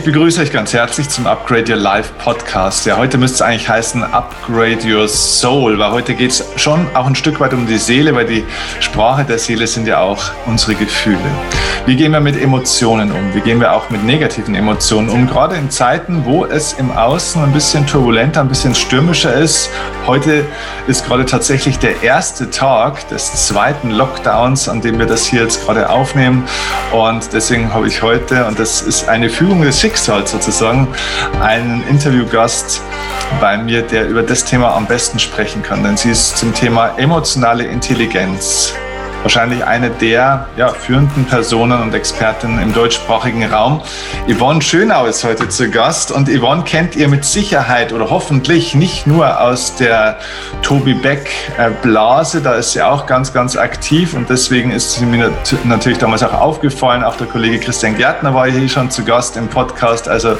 Ich begrüße euch ganz herzlich zum Upgrade Your Life Podcast. Ja, heute müsste es eigentlich heißen Upgrade Your Soul, weil heute geht es schon auch ein Stück weit um die Seele, weil die Sprache der Seele sind ja auch unsere Gefühle. Wie gehen wir mit Emotionen um? Wie gehen wir auch mit negativen Emotionen um? Gerade in Zeiten, wo es im Außen ein bisschen turbulenter, ein bisschen stürmischer ist. Heute ist gerade tatsächlich der erste Tag des zweiten Lockdowns, an dem wir das hier jetzt gerade aufnehmen. Und deswegen habe ich heute, und das ist eine Fügung des Schicksals sozusagen einen Interviewgast bei mir, der über das Thema am besten sprechen kann. Denn sie ist zum Thema emotionale Intelligenz wahrscheinlich eine der ja, führenden Personen und Expertinnen im deutschsprachigen Raum. Yvonne Schönau ist heute zu Gast und Yvonne kennt ihr mit Sicherheit oder hoffentlich nicht nur aus der Tobi Beck äh, Blase, da ist sie auch ganz, ganz aktiv und deswegen ist sie mir natürlich damals auch aufgefallen. Auch der Kollege Christian Gärtner war hier schon zu Gast im Podcast. Also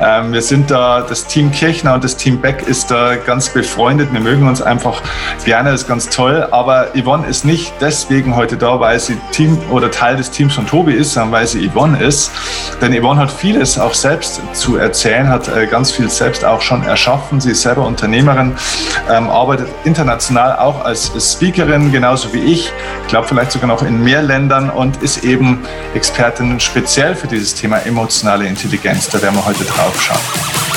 ähm, wir sind da, das Team Kirchner und das Team Beck ist da ganz befreundet. Wir mögen uns einfach gerne, das ist ganz toll. Aber Yvonne ist nicht deswegen deswegen heute da, weil sie Team oder Teil des Teams von Tobi ist, sondern weil sie Yvonne ist. Denn Yvonne hat vieles auch selbst zu erzählen, hat äh, ganz viel selbst auch schon erschaffen. Sie ist selber Unternehmerin, ähm, arbeitet international auch als Speakerin, genauso wie ich. Ich glaube vielleicht sogar noch in mehr Ländern und ist eben Expertin speziell für dieses Thema emotionale Intelligenz. Da werden wir heute drauf schauen.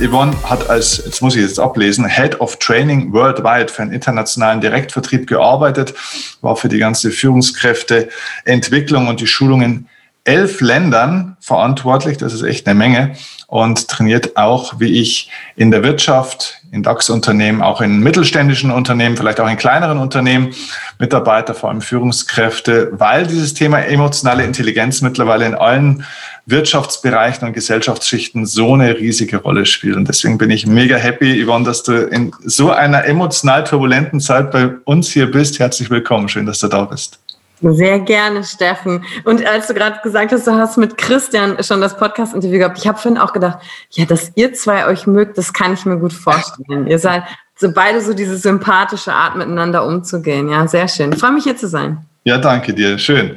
Yvonne hat als, jetzt muss ich jetzt ablesen, Head of Training Worldwide für einen internationalen Direktvertrieb gearbeitet, war für die ganze Führungskräfteentwicklung und die Schulung in elf Ländern verantwortlich, das ist echt eine Menge, und trainiert auch, wie ich, in der Wirtschaft, in DAX-Unternehmen, auch in mittelständischen Unternehmen, vielleicht auch in kleineren Unternehmen, Mitarbeiter, vor allem Führungskräfte, weil dieses Thema emotionale Intelligenz mittlerweile in allen Wirtschaftsbereichen und Gesellschaftsschichten so eine riesige Rolle spielt. Und deswegen bin ich mega happy, Yvonne, dass du in so einer emotional turbulenten Zeit bei uns hier bist. Herzlich willkommen. Schön, dass du da bist. Sehr gerne, Steffen. Und als du gerade gesagt hast, du hast mit Christian schon das Podcast-Interview gehabt, ich habe vorhin auch gedacht, ja, dass ihr zwei euch mögt, das kann ich mir gut vorstellen. ihr seid so beide so diese sympathische Art, miteinander umzugehen. Ja, sehr schön. Ich freue mich, hier zu sein. Ja, danke dir. Schön.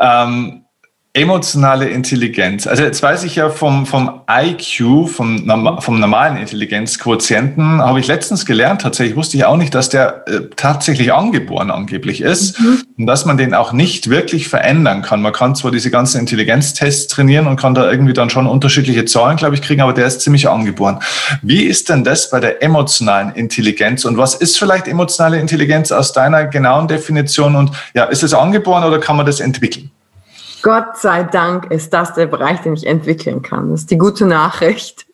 Ähm, Emotionale Intelligenz. Also jetzt weiß ich ja vom, vom IQ, vom, vom normalen Intelligenzquotienten, habe ich letztens gelernt, tatsächlich wusste ich auch nicht, dass der äh, tatsächlich angeboren angeblich ist mhm. und dass man den auch nicht wirklich verändern kann. Man kann zwar diese ganzen Intelligenztests trainieren und kann da irgendwie dann schon unterschiedliche Zahlen, glaube ich, kriegen, aber der ist ziemlich angeboren. Wie ist denn das bei der emotionalen Intelligenz und was ist vielleicht emotionale Intelligenz aus deiner genauen Definition und ja, ist es angeboren oder kann man das entwickeln? Gott sei Dank ist das der Bereich, den ich entwickeln kann. Das ist die gute Nachricht.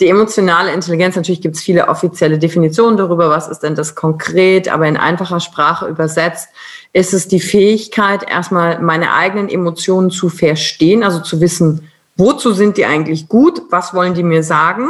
Die emotionale Intelligenz, natürlich gibt es viele offizielle Definitionen darüber, was ist denn das konkret, aber in einfacher Sprache übersetzt ist es die Fähigkeit, erstmal meine eigenen Emotionen zu verstehen, also zu wissen, wozu sind die eigentlich gut, was wollen die mir sagen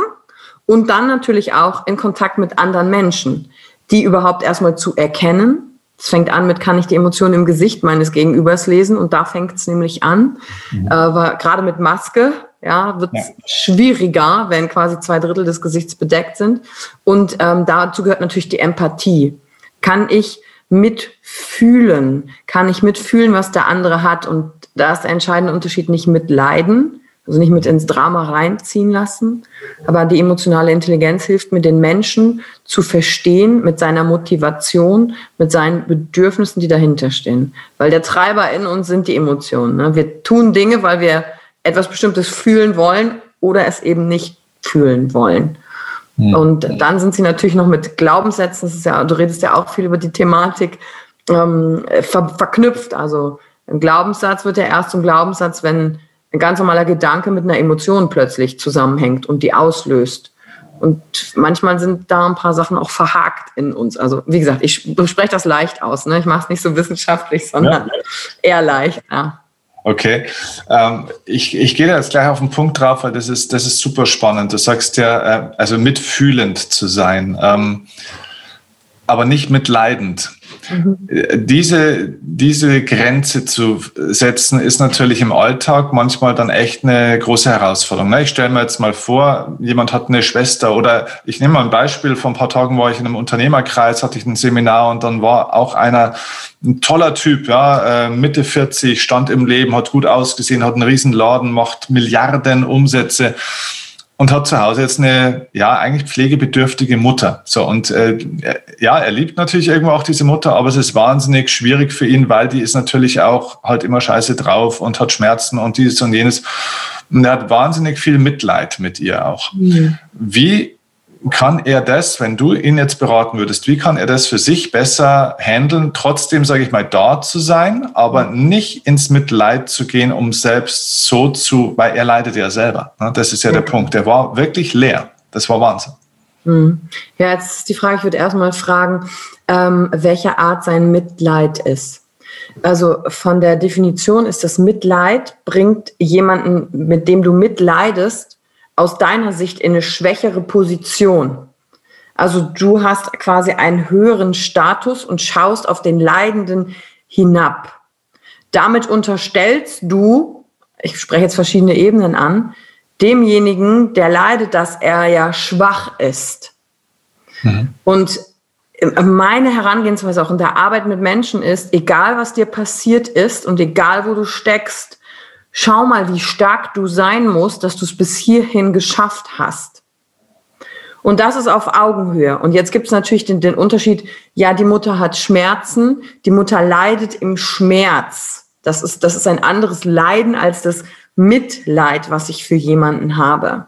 und dann natürlich auch in Kontakt mit anderen Menschen, die überhaupt erstmal zu erkennen, es fängt an mit, kann ich die Emotionen im Gesicht meines Gegenübers lesen? Und da fängt es nämlich an. Mhm. Äh, Gerade mit Maske ja, wird es ja. schwieriger, wenn quasi zwei Drittel des Gesichts bedeckt sind. Und ähm, dazu gehört natürlich die Empathie. Kann ich mitfühlen? Kann ich mitfühlen, was der andere hat? Und da ist der entscheidende Unterschied nicht mitleiden, also nicht mit ins Drama reinziehen lassen. Aber die emotionale Intelligenz hilft mir, den Menschen zu verstehen mit seiner Motivation, mit seinen Bedürfnissen, die dahinter stehen. Weil der Treiber in uns sind die Emotionen. Ne? Wir tun Dinge, weil wir etwas Bestimmtes fühlen wollen oder es eben nicht fühlen wollen. Mhm. Und dann sind sie natürlich noch mit Glaubenssätzen, das ist ja, du redest ja auch viel über die Thematik, ähm, ver verknüpft. Also ein Glaubenssatz wird ja erst zum Glaubenssatz, wenn ein ganz normaler Gedanke mit einer Emotion plötzlich zusammenhängt und die auslöst. Und manchmal sind da ein paar Sachen auch verhakt in uns. Also wie gesagt, ich spreche das leicht aus. Ne? Ich mache es nicht so wissenschaftlich, sondern ja. eher leicht. Ja. Okay, ähm, ich, ich gehe da jetzt gleich auf den Punkt drauf, weil das ist, das ist super spannend. Du sagst ja, äh, also mitfühlend zu sein, ähm, aber nicht mitleidend. Mhm. Diese, diese Grenze zu setzen, ist natürlich im Alltag manchmal dann echt eine große Herausforderung. Ne? Ich stelle mir jetzt mal vor, jemand hat eine Schwester oder ich nehme mal ein Beispiel, vor ein paar Tagen war ich in einem Unternehmerkreis, hatte ich ein Seminar und dann war auch einer, ein toller Typ, ja, äh, Mitte 40, stand im Leben, hat gut ausgesehen, hat einen riesen Laden, macht Milliarden Umsätze und hat zu Hause jetzt eine, ja, eigentlich pflegebedürftige Mutter. So, und äh, ja, er liebt natürlich irgendwo auch diese Mutter, aber es ist wahnsinnig schwierig für ihn, weil die ist natürlich auch halt immer scheiße drauf und hat Schmerzen und dieses und jenes. Und er hat wahnsinnig viel Mitleid mit ihr auch. Mhm. Wie kann er das, wenn du ihn jetzt beraten würdest, wie kann er das für sich besser handeln, trotzdem, sage ich mal, da zu sein, aber nicht ins Mitleid zu gehen, um selbst so zu, weil er leidet ja selber. Ne? Das ist ja, ja. der Punkt. Der war wirklich leer. Das war Wahnsinn. Hm. Ja, jetzt ist die Frage, ich würde erstmal fragen, ähm, welche Art sein Mitleid ist. Also von der Definition ist das Mitleid, bringt jemanden, mit dem du mitleidest, aus deiner Sicht in eine schwächere Position. Also du hast quasi einen höheren Status und schaust auf den Leidenden hinab. Damit unterstellst du, ich spreche jetzt verschiedene Ebenen an, demjenigen, der leidet, dass er ja schwach ist. Mhm. Und meine Herangehensweise auch in der Arbeit mit Menschen ist, egal was dir passiert ist und egal wo du steckst, schau mal, wie stark du sein musst, dass du es bis hierhin geschafft hast. Und das ist auf Augenhöhe. Und jetzt gibt es natürlich den, den Unterschied, ja, die Mutter hat Schmerzen, die Mutter leidet im Schmerz. Das ist, das ist ein anderes Leiden als das Mitleid, was ich für jemanden habe.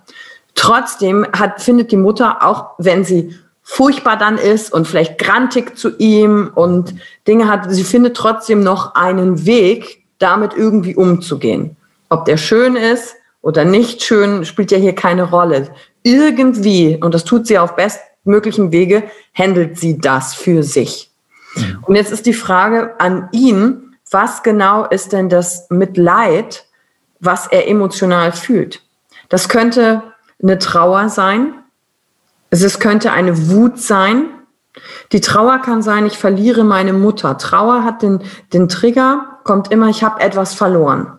Trotzdem hat, findet die Mutter, auch wenn sie furchtbar dann ist und vielleicht grantig zu ihm und Dinge hat, sie findet trotzdem noch einen Weg, damit irgendwie umzugehen. Ob der schön ist oder nicht schön, spielt ja hier keine Rolle. Irgendwie, und das tut sie auf bestmöglichen Wege, handelt sie das für sich. Mhm. Und jetzt ist die Frage an ihn, was genau ist denn das Mitleid, was er emotional fühlt? Das könnte eine Trauer sein. Es könnte eine Wut sein. Die Trauer kann sein, ich verliere meine Mutter. Trauer hat den, den Trigger, kommt immer, ich habe etwas verloren.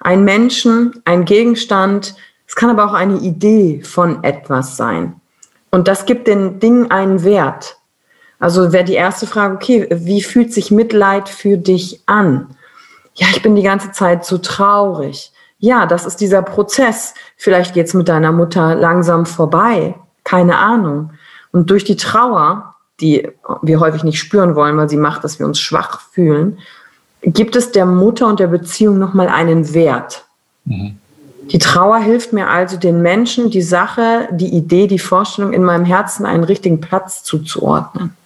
Ein Menschen, ein Gegenstand, es kann aber auch eine Idee von etwas sein. Und das gibt den Dingen einen Wert. Also wäre die erste Frage, okay, wie fühlt sich Mitleid für dich an? Ja, ich bin die ganze Zeit so traurig. Ja, das ist dieser Prozess. Vielleicht geht es mit deiner Mutter langsam vorbei. Keine Ahnung. Und durch die Trauer, die wir häufig nicht spüren wollen, weil sie macht, dass wir uns schwach fühlen, gibt es der Mutter und der Beziehung nochmal einen Wert. Mhm. Die Trauer hilft mir also, den Menschen, die Sache, die Idee, die Vorstellung in meinem Herzen einen richtigen Platz zuzuordnen.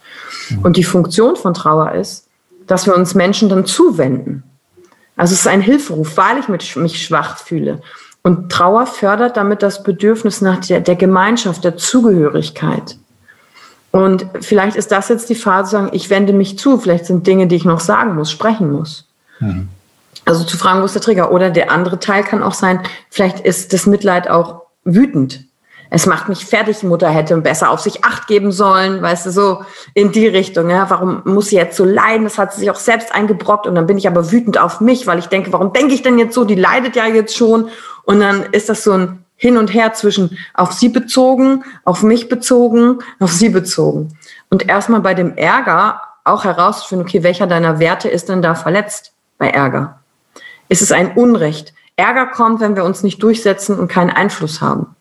Mhm. Und die Funktion von Trauer ist, dass wir uns Menschen dann zuwenden. Also es ist ein Hilferuf, weil ich mich schwach fühle. Und Trauer fördert damit das Bedürfnis nach der, der Gemeinschaft, der Zugehörigkeit. Und vielleicht ist das jetzt die Phase, zu sagen, ich wende mich zu. Vielleicht sind Dinge, die ich noch sagen muss, sprechen muss. Mhm. Also zu fragen, wo ist der Trigger? Oder der andere Teil kann auch sein, vielleicht ist das Mitleid auch wütend. Es macht mich fertig, Mutter hätte besser auf sich acht geben sollen, weißt du, so in die Richtung. Ja, warum muss sie jetzt so leiden? Das hat sie sich auch selbst eingebrockt und dann bin ich aber wütend auf mich, weil ich denke, warum denke ich denn jetzt so? Die leidet ja jetzt schon. Und dann ist das so ein hin und her zwischen auf sie bezogen, auf mich bezogen, auf sie bezogen. Und erstmal bei dem Ärger auch herauszufinden, okay, welcher deiner Werte ist denn da verletzt bei Ärger? Ist es ein Unrecht? Ärger kommt, wenn wir uns nicht durchsetzen und keinen Einfluss haben.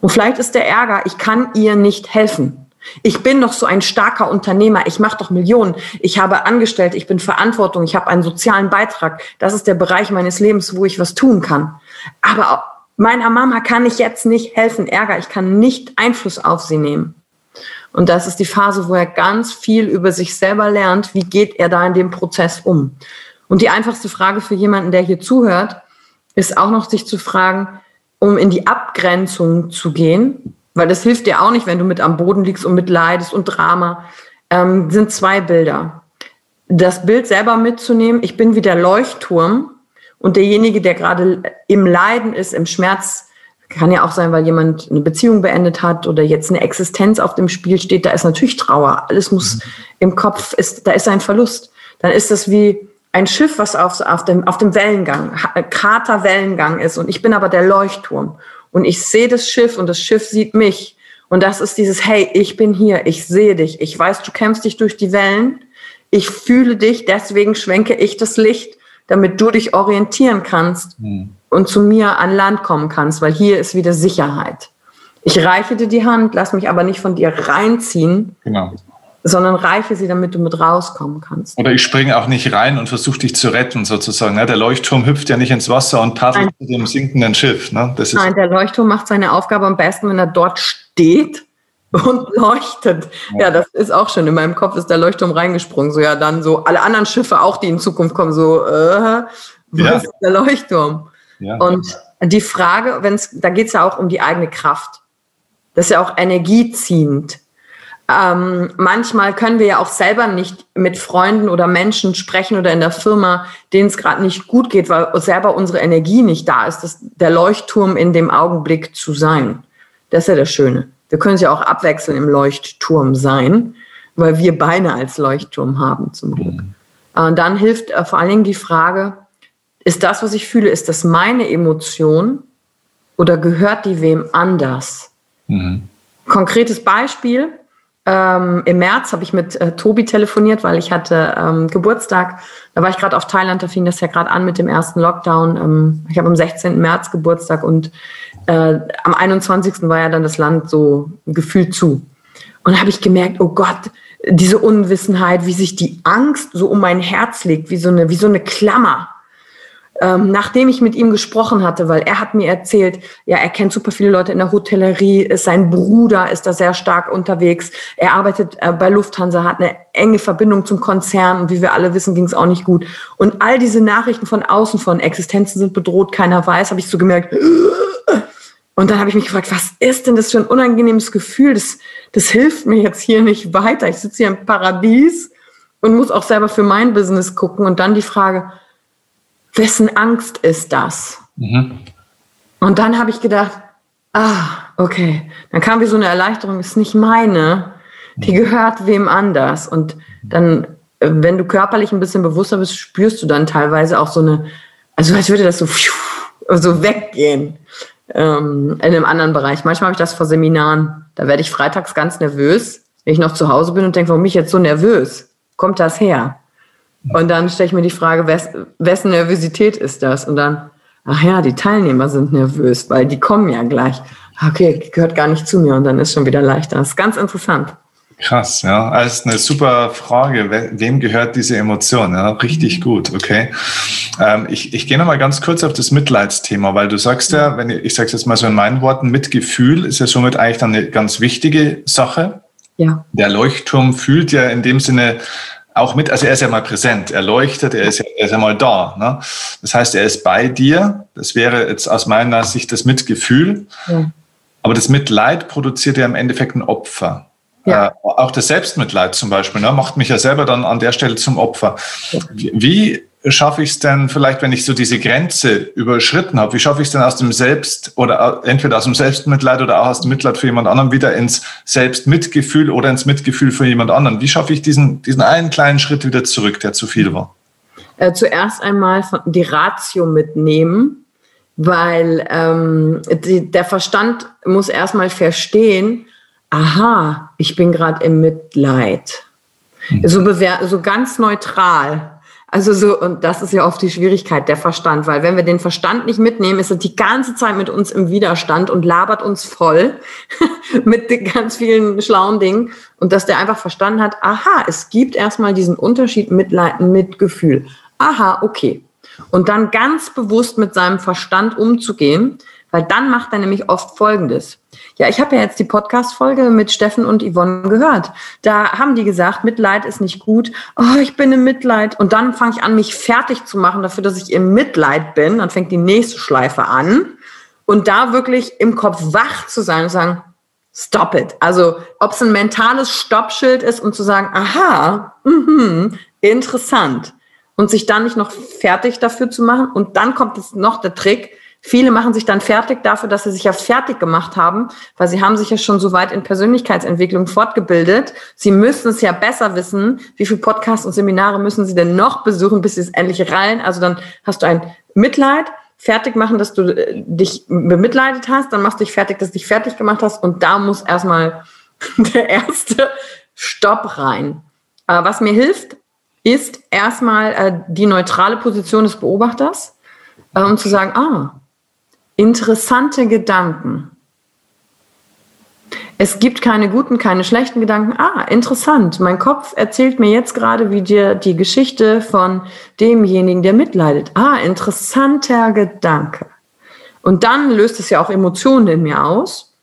Und vielleicht ist der Ärger, ich kann ihr nicht helfen. Ich bin doch so ein starker Unternehmer. Ich mache doch Millionen. Ich habe Angestellte. Ich bin Verantwortung. Ich habe einen sozialen Beitrag. Das ist der Bereich meines Lebens, wo ich was tun kann. Aber meiner Mama kann ich jetzt nicht helfen, Ärger, ich kann nicht Einfluss auf sie nehmen. Und das ist die Phase, wo er ganz viel über sich selber lernt, wie geht er da in dem Prozess um. Und die einfachste Frage für jemanden, der hier zuhört, ist auch noch sich zu fragen, um in die Abgrenzung zu gehen, weil das hilft dir auch nicht, wenn du mit am Boden liegst und mit leidest und Drama, ähm, sind zwei Bilder. Das Bild selber mitzunehmen, ich bin wie der Leuchtturm und derjenige, der gerade im Leiden ist, im Schmerz, Kann ja auch sein, weil jemand eine Beziehung beendet hat oder jetzt eine Existenz auf dem Spiel steht. Da ist natürlich Trauer. Alles muss mhm. im Kopf, ist, da ist ein Verlust. Dann ist das wie ein Schiff, was auf, auf, dem, auf dem Wellengang, Kraterwellengang ist. Und ich bin aber der Leuchtturm. Und ich sehe das Schiff und das Schiff sieht mich. Und das ist dieses, hey, ich bin hier, ich sehe dich, ich weiß, du kämpfst dich durch die Wellen, ich fühle dich, deswegen schwenke ich das Licht, damit du dich orientieren kannst. Mhm und zu mir an Land kommen kannst, weil hier ist wieder Sicherheit. Ich reiche dir die Hand, lass mich aber nicht von dir reinziehen, genau. sondern reiche sie, damit du mit rauskommen kannst. Oder ich springe auch nicht rein und versuche dich zu retten, sozusagen. Der Leuchtturm hüpft ja nicht ins Wasser und paddelt zu dem sinkenden Schiff. Nein, der Leuchtturm macht seine Aufgabe am besten, wenn er dort steht und leuchtet. Ja. ja. das ist auch schön. In meinem Kopf ist der Leuchtturm reingesprungen. So, ja, dann so alle anderen Schiffe auch, die in Zukunft kommen, so, äh, wo ja. ist der Leuchtturm? Ja. Und die Frage, wenn's, da geht es ja auch um die eigene Kraft. Das ist ja auch energieziehend. Ähm, manchmal können wir ja auch selber nicht mit Freunden oder Menschen sprechen oder in der Firma, denen es gerade nicht gut geht, weil selber unsere Energie nicht da ist, das, der Leuchtturm in dem Augenblick zu sein. Das ist ja das Schöne. Wir können es ja auch abwechseln im Leuchtturm sein, weil wir Beine als Leuchtturm haben zum Glück. Mhm. Und dann hilft äh, vor allen Dingen die Frage, ist das, was ich fühle, ist das meine Emotion oder gehört die wem anders? Mhm. Konkretes Beispiel. Ähm, Im März habe ich mit äh, Tobi telefoniert, weil ich hatte ähm, Geburtstag. Da war ich gerade auf Thailand, da fing das ja gerade an mit dem ersten Lockdown. Ähm, ich habe am 16. März Geburtstag und äh, am 21. war ja dann das Land so gefühlt zu. Und da habe ich gemerkt, oh Gott, diese Unwissenheit, wie sich die Angst so um mein Herz legt, wie so eine, wie so eine Klammer ähm, nachdem ich mit ihm gesprochen hatte, weil er hat mir erzählt, ja, er kennt super viele Leute in der Hotellerie, ist sein Bruder ist da sehr stark unterwegs, er arbeitet äh, bei Lufthansa, hat eine enge Verbindung zum Konzern und wie wir alle wissen, ging es auch nicht gut. Und all diese Nachrichten von außen, von Existenzen sind bedroht, keiner weiß, habe ich so gemerkt. Und dann habe ich mich gefragt, was ist denn das für ein unangenehmes Gefühl? Das, das hilft mir jetzt hier nicht weiter. Ich sitze hier im Paradies und muss auch selber für mein Business gucken. Und dann die Frage, wessen Angst ist das? Mhm. Und dann habe ich gedacht, ah, okay. Dann kam wie so eine Erleichterung, ist nicht meine, die gehört wem anders. Und dann, äh, wenn du körperlich ein bisschen bewusster bist, spürst du dann teilweise auch so eine, also als würde das so, so weggehen ähm, in einem anderen Bereich. Manchmal habe ich das vor Seminaren. Da werde ich freitags ganz nervös, wenn ich noch zu Hause bin und denke, warum bin ich jetzt so nervös? Kommt das her? Und dann stelle ich mir die Frage, wes, wessen Nervosität ist das? Und dann, ach ja, die Teilnehmer sind nervös, weil die kommen ja gleich. Okay, gehört gar nicht zu mir und dann ist schon wieder leichter. Das ist ganz interessant. Krass, ja. Das ist eine super Frage. Wem gehört diese Emotion? Ja, richtig mhm. gut, okay. Ähm, ich ich gehe nochmal ganz kurz auf das Mitleidsthema, weil du sagst ja, wenn ich, ich sage es jetzt mal so in meinen Worten, Mitgefühl ist ja somit eigentlich dann eine ganz wichtige Sache. Ja. Der Leuchtturm fühlt ja in dem Sinne auch mit, also er ist ja mal präsent, er leuchtet, er ist ja, er ist ja mal da. Ne? Das heißt, er ist bei dir. Das wäre jetzt aus meiner Sicht das Mitgefühl. Ja. Aber das Mitleid produziert ja im Endeffekt ein Opfer. Ja. Äh, auch das Selbstmitleid zum Beispiel ne, macht mich ja selber dann an der Stelle zum Opfer. Wie schaffe ich es denn vielleicht, wenn ich so diese Grenze überschritten habe, wie schaffe ich es denn aus dem Selbst oder entweder aus dem Selbstmitleid oder auch aus dem Mitleid für jemand anderen wieder ins Selbstmitgefühl oder ins Mitgefühl für jemand anderen? Wie schaffe ich diesen, diesen einen kleinen Schritt wieder zurück, der zu viel war? Äh, zuerst einmal die Ratio mitnehmen, weil ähm, die, der Verstand muss erstmal verstehen, aha, ich bin gerade im Mitleid. Hm. So, so ganz neutral also so, und das ist ja oft die Schwierigkeit, der Verstand, weil wenn wir den Verstand nicht mitnehmen, ist er die ganze Zeit mit uns im Widerstand und labert uns voll mit ganz vielen schlauen Dingen. Und dass der einfach verstanden hat, aha, es gibt erstmal diesen Unterschied Mitleid, Mitgefühl. Aha, okay. Und dann ganz bewusst mit seinem Verstand umzugehen, weil dann macht er nämlich oft Folgendes. Ja, ich habe ja jetzt die Podcast-Folge mit Steffen und Yvonne gehört. Da haben die gesagt, Mitleid ist nicht gut. Oh, ich bin im Mitleid. Und dann fange ich an, mich fertig zu machen dafür, dass ich im Mitleid bin. Dann fängt die nächste Schleife an. Und da wirklich im Kopf wach zu sein und sagen, stop it. Also, ob es ein mentales Stoppschild ist und zu sagen, aha, mh, interessant. Und sich dann nicht noch fertig dafür zu machen. Und dann kommt es noch der Trick, Viele machen sich dann fertig dafür, dass sie sich ja fertig gemacht haben, weil sie haben sich ja schon so weit in Persönlichkeitsentwicklung fortgebildet. Sie müssen es ja besser wissen. Wie viele Podcasts und Seminare müssen sie denn noch besuchen, bis sie es endlich rein? Also dann hast du ein Mitleid, fertig machen, dass du äh, dich bemitleidet hast, dann machst du dich fertig, dass du dich fertig gemacht hast und da muss erstmal der erste Stopp rein. Äh, was mir hilft, ist erstmal äh, die neutrale Position des Beobachters und zu sagen, ah, interessante Gedanken. Es gibt keine guten, keine schlechten Gedanken. Ah, interessant. Mein Kopf erzählt mir jetzt gerade wie dir die Geschichte von demjenigen, der mitleidet. Ah, interessanter Gedanke. Und dann löst es ja auch Emotionen in mir aus.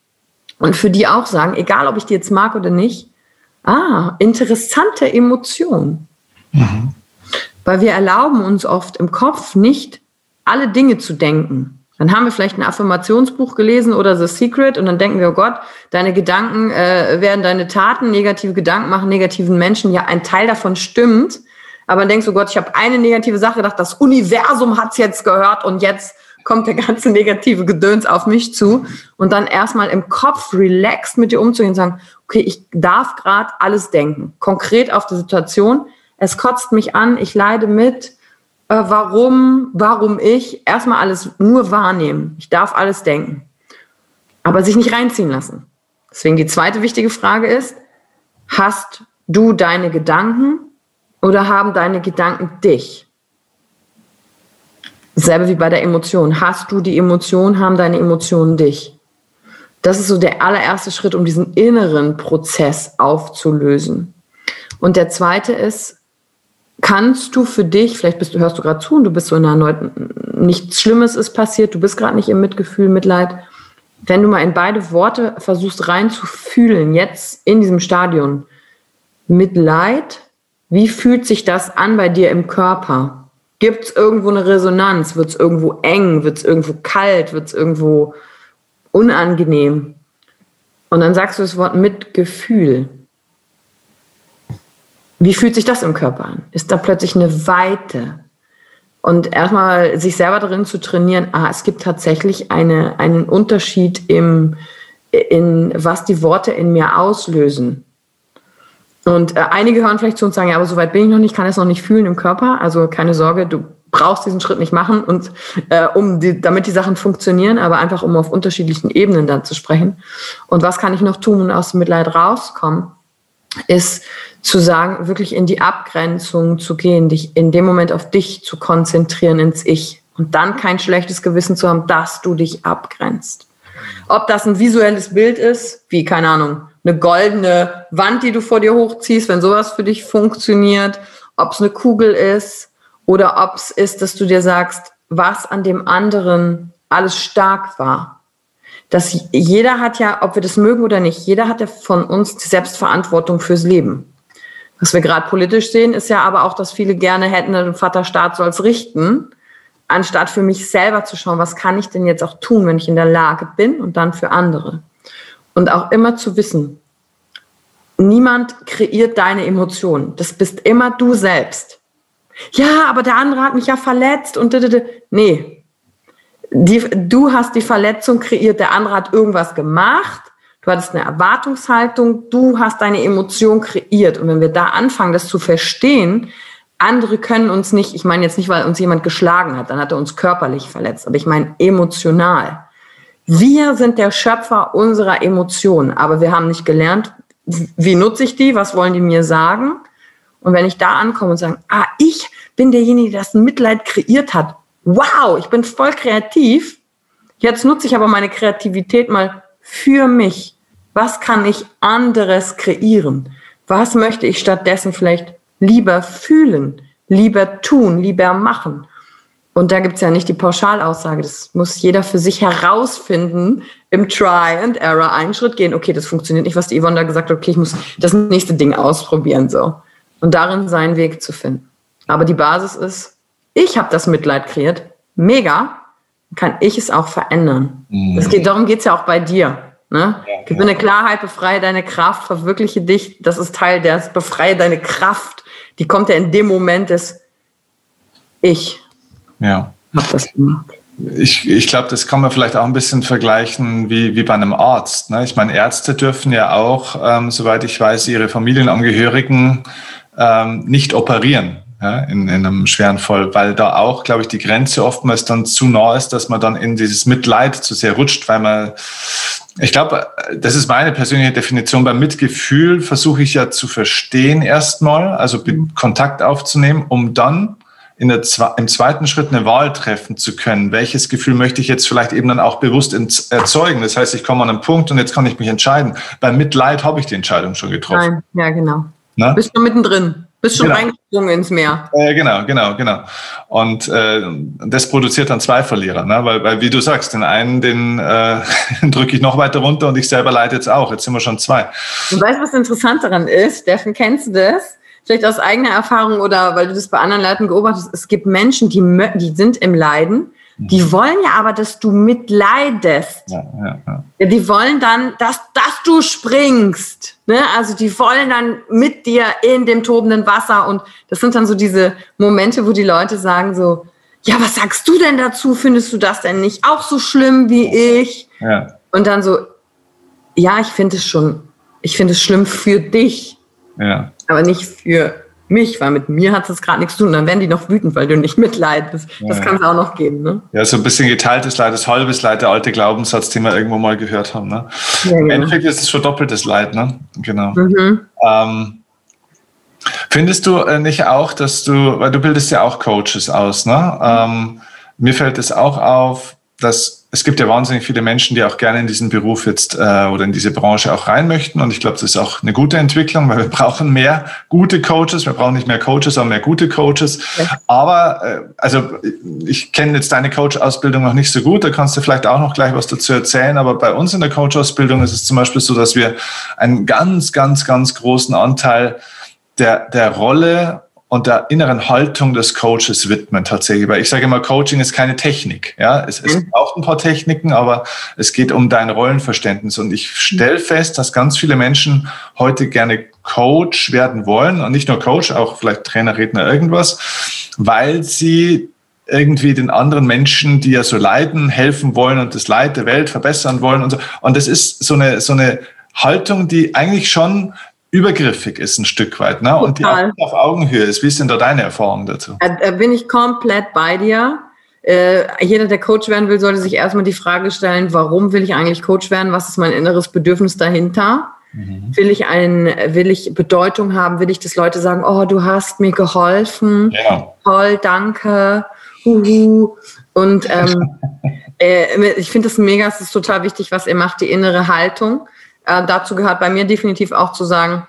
Und für die auch sagen, egal ob ich die jetzt mag oder nicht, ah, interessante Emotion. Mhm. Weil wir erlauben uns oft im Kopf nicht, alle Dinge zu denken. Dann haben wir vielleicht ein Affirmationsbuch gelesen oder The Secret und dann denken wir, oh Gott, deine Gedanken äh, werden deine Taten, negative Gedanken machen negativen Menschen. Ja, ein Teil davon stimmt. Aber dann denkst du, oh Gott, ich habe eine negative Sache gedacht, das Universum hat's jetzt gehört und jetzt kommt der ganze negative Gedöns auf mich zu. Und dann erstmal im Kopf relaxed mit dir umzugehen und sagen, okay, ich darf gerade alles denken. Konkret auf die Situation. Es kotzt mich an, ich leide mit, äh, warum, warum ich, erstmal alles nur wahrnehmen. Ich darf alles denken, aber sich nicht reinziehen lassen. Deswegen die zweite wichtige Frage ist, hast du deine Gedanken oder haben deine Gedanken dich? Selbe wie bei der Emotion. Hast du die Emotion, haben deine Emotionen dich? Das ist so der allererste Schritt, um diesen inneren Prozess aufzulösen. Und der zweite ist, kannst du für dich, vielleicht bist du, hörst du gerade zu und du bist so in einer neuen, nichts Schlimmes ist passiert, du bist gerade nicht im Mitgefühl, Mitleid. Wenn du mal in beide Worte versuchst reinzufühlen, jetzt in diesem Stadion, Mitleid, wie fühlt sich das an bei dir im Körper? Gibt es irgendwo eine Resonanz? Wird es irgendwo eng? Wird es irgendwo kalt? Wird es irgendwo unangenehm? Und dann sagst du das Wort Mitgefühl. Wie fühlt sich das im Körper an? Ist da plötzlich eine Weite? Und erstmal sich selber darin zu trainieren, ah, es gibt tatsächlich eine, einen Unterschied im, in was die Worte in mir auslösen. Und äh, einige hören vielleicht zu und sagen, ja, aber so weit bin ich noch nicht, kann es noch nicht fühlen im Körper. Also keine Sorge, du brauchst diesen Schritt nicht machen, und, äh, um die, damit die Sachen funktionieren, aber einfach um auf unterschiedlichen Ebenen dann zu sprechen. Und was kann ich noch tun, um aus dem Mitleid rauskommen? Ist zu sagen, wirklich in die Abgrenzung zu gehen, dich in dem Moment auf dich zu konzentrieren, ins Ich. Und dann kein schlechtes Gewissen zu haben, dass du dich abgrenzt. Ob das ein visuelles Bild ist, wie, keine Ahnung, eine goldene Wand, die du vor dir hochziehst, wenn sowas für dich funktioniert, ob es eine Kugel ist oder ob es ist, dass du dir sagst, was an dem anderen alles stark war dass jeder hat ja, ob wir das mögen oder nicht, jeder hat ja von uns die Selbstverantwortung fürs Leben. Was wir gerade politisch sehen, ist ja aber auch, dass viele gerne hätten, der Vaterstaat soll es richten, anstatt für mich selber zu schauen, was kann ich denn jetzt auch tun, wenn ich in der Lage bin und dann für andere. Und auch immer zu wissen, niemand kreiert deine Emotionen. Das bist immer du selbst. Ja, aber der andere hat mich ja verletzt und nee, die, du hast die Verletzung kreiert, der andere hat irgendwas gemacht, du hattest eine Erwartungshaltung, du hast deine Emotion kreiert. Und wenn wir da anfangen, das zu verstehen, andere können uns nicht, ich meine jetzt nicht, weil uns jemand geschlagen hat, dann hat er uns körperlich verletzt, aber ich meine emotional. Wir sind der Schöpfer unserer Emotionen, aber wir haben nicht gelernt, wie nutze ich die, was wollen die mir sagen? Und wenn ich da ankomme und sage, ah, ich bin derjenige, der das Mitleid kreiert hat, wow, ich bin voll kreativ. Jetzt nutze ich aber meine Kreativität mal für mich. Was kann ich anderes kreieren? Was möchte ich stattdessen vielleicht lieber fühlen, lieber tun, lieber machen? Und da gibt's ja nicht die Pauschalaussage. Das muss jeder für sich herausfinden, im Try and Error einen Schritt gehen. Okay, das funktioniert nicht, was die Yvonne da gesagt hat. Okay, ich muss das nächste Ding ausprobieren, so. Und darin seinen Weg zu finden. Aber die Basis ist, ich habe das Mitleid kreiert, mega, kann ich es auch verändern. Mhm. Das geht, darum geht es ja auch bei dir. Ne? Ja, Gewinne ja. Klarheit, befreie deine Kraft, verwirkliche dich. Das ist Teil des befreie deine Kraft. Die kommt ja in dem Moment des Ich. Ja. Hab das gemacht. Ich, ich glaube, das kann man vielleicht auch ein bisschen vergleichen wie, wie bei einem Arzt. Ne? Ich meine, Ärzte dürfen ja auch, ähm, soweit ich weiß, ihre Familienangehörigen ähm, nicht operieren ja, in, in einem schweren Fall, weil da auch, glaube ich, die Grenze oftmals dann zu nah ist, dass man dann in dieses Mitleid zu sehr rutscht, weil man, ich glaube, das ist meine persönliche Definition. Beim Mitgefühl versuche ich ja zu verstehen erstmal, also Kontakt aufzunehmen, um dann in der, im zweiten Schritt eine Wahl treffen zu können. Welches Gefühl möchte ich jetzt vielleicht eben dann auch bewusst erzeugen? Das heißt, ich komme an einen Punkt und jetzt kann ich mich entscheiden. Beim Mitleid habe ich die Entscheidung schon getroffen. Nein, ja, genau. Na? Bist du mittendrin? Bist schon genau. reingesprungen ins Meer. Äh, genau, genau, genau. Und äh, das produziert dann zwei Verlierer, ne? weil, weil wie du sagst, den einen, den äh, drücke ich noch weiter runter und ich selber leide jetzt auch. Jetzt sind wir schon zwei. Und weißt du, was interessant daran ist? Steffen, kennst du das? Vielleicht aus eigener Erfahrung oder weil du das bei anderen Leuten beobachtest. Es gibt Menschen, die, die sind im Leiden die mhm. wollen ja aber, dass du mitleidest. Ja, ja, ja. Die wollen dann, dass, dass du springst. Ne? Also die wollen dann mit dir in dem tobenden Wasser. Und das sind dann so diese Momente, wo die Leute sagen so, ja, was sagst du denn dazu? Findest du das denn nicht auch so schlimm wie ich? Ja. Und dann so, ja, ich finde es schon, ich finde es schlimm für dich. Ja. Aber nicht für mich, weil mit mir hat es gerade nichts zu tun. Dann werden die noch wütend, weil du nicht mitleidest. Das ja. kann es auch noch geben. Ne? Ja, so ein bisschen geteiltes Leid, das halbes Leid, der alte Glaubenssatz, den wir irgendwo mal gehört haben. Ne? Ja, Im Endeffekt ist es verdoppeltes Leid. Ne? Genau. Mhm. Ähm, findest du äh, nicht auch, dass du, weil du bildest ja auch Coaches aus, ne? Ähm, mir fällt es auch auf, dass es gibt ja wahnsinnig viele Menschen, die auch gerne in diesen Beruf jetzt äh, oder in diese Branche auch rein möchten. Und ich glaube, das ist auch eine gute Entwicklung, weil wir brauchen mehr gute Coaches. Wir brauchen nicht mehr Coaches, sondern mehr gute Coaches. Ja. Aber äh, also ich kenne jetzt deine Coach-Ausbildung noch nicht so gut. Da kannst du vielleicht auch noch gleich was dazu erzählen. Aber bei uns in der Coach-Ausbildung ist es zum Beispiel so, dass wir einen ganz, ganz, ganz großen Anteil der, der Rolle und der inneren Haltung des Coaches widmen tatsächlich. Weil ich sage immer, Coaching ist keine Technik. Ja, es, es mhm. braucht ein paar Techniken, aber es geht um dein Rollenverständnis. Und ich stelle fest, dass ganz viele Menschen heute gerne Coach werden wollen und nicht nur Coach, auch vielleicht Trainer, Redner, irgendwas, weil sie irgendwie den anderen Menschen, die ja so leiden, helfen wollen und das Leid der Welt verbessern wollen und so. Und das ist so eine, so eine Haltung, die eigentlich schon übergriffig ist ein Stück weit ne? und die auf Augenhöhe ist. Wie ist denn da deine Erfahrung dazu? Da bin ich komplett bei dir. Äh, jeder, der Coach werden will, sollte sich erstmal die Frage stellen, warum will ich eigentlich Coach werden? Was ist mein inneres Bedürfnis dahinter? Mhm. Will ich ein, will ich Bedeutung haben? Will ich, dass Leute sagen, oh, du hast mir geholfen, ja. toll, danke, huhu. Und ähm, äh, ich finde das mega, es ist total wichtig, was ihr macht, die innere Haltung. Äh, dazu gehört bei mir definitiv auch zu sagen,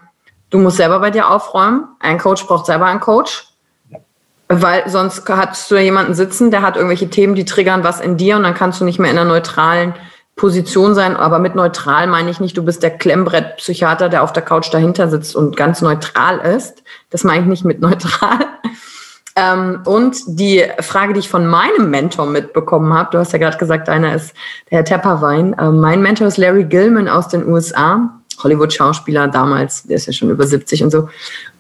du musst selber bei dir aufräumen. Ein Coach braucht selber einen Coach. Weil sonst hast du ja jemanden sitzen, der hat irgendwelche Themen, die triggern was in dir und dann kannst du nicht mehr in einer neutralen Position sein. Aber mit neutral meine ich nicht, du bist der Klemmbrettpsychiater, der auf der Couch dahinter sitzt und ganz neutral ist. Das meine ich nicht mit neutral. Ähm, und die Frage, die ich von meinem Mentor mitbekommen habe, du hast ja gerade gesagt, einer ist der Herr Tepperwein. Ähm, mein Mentor ist Larry Gilman aus den USA, Hollywood-Schauspieler damals, der ist ja schon über 70 und so.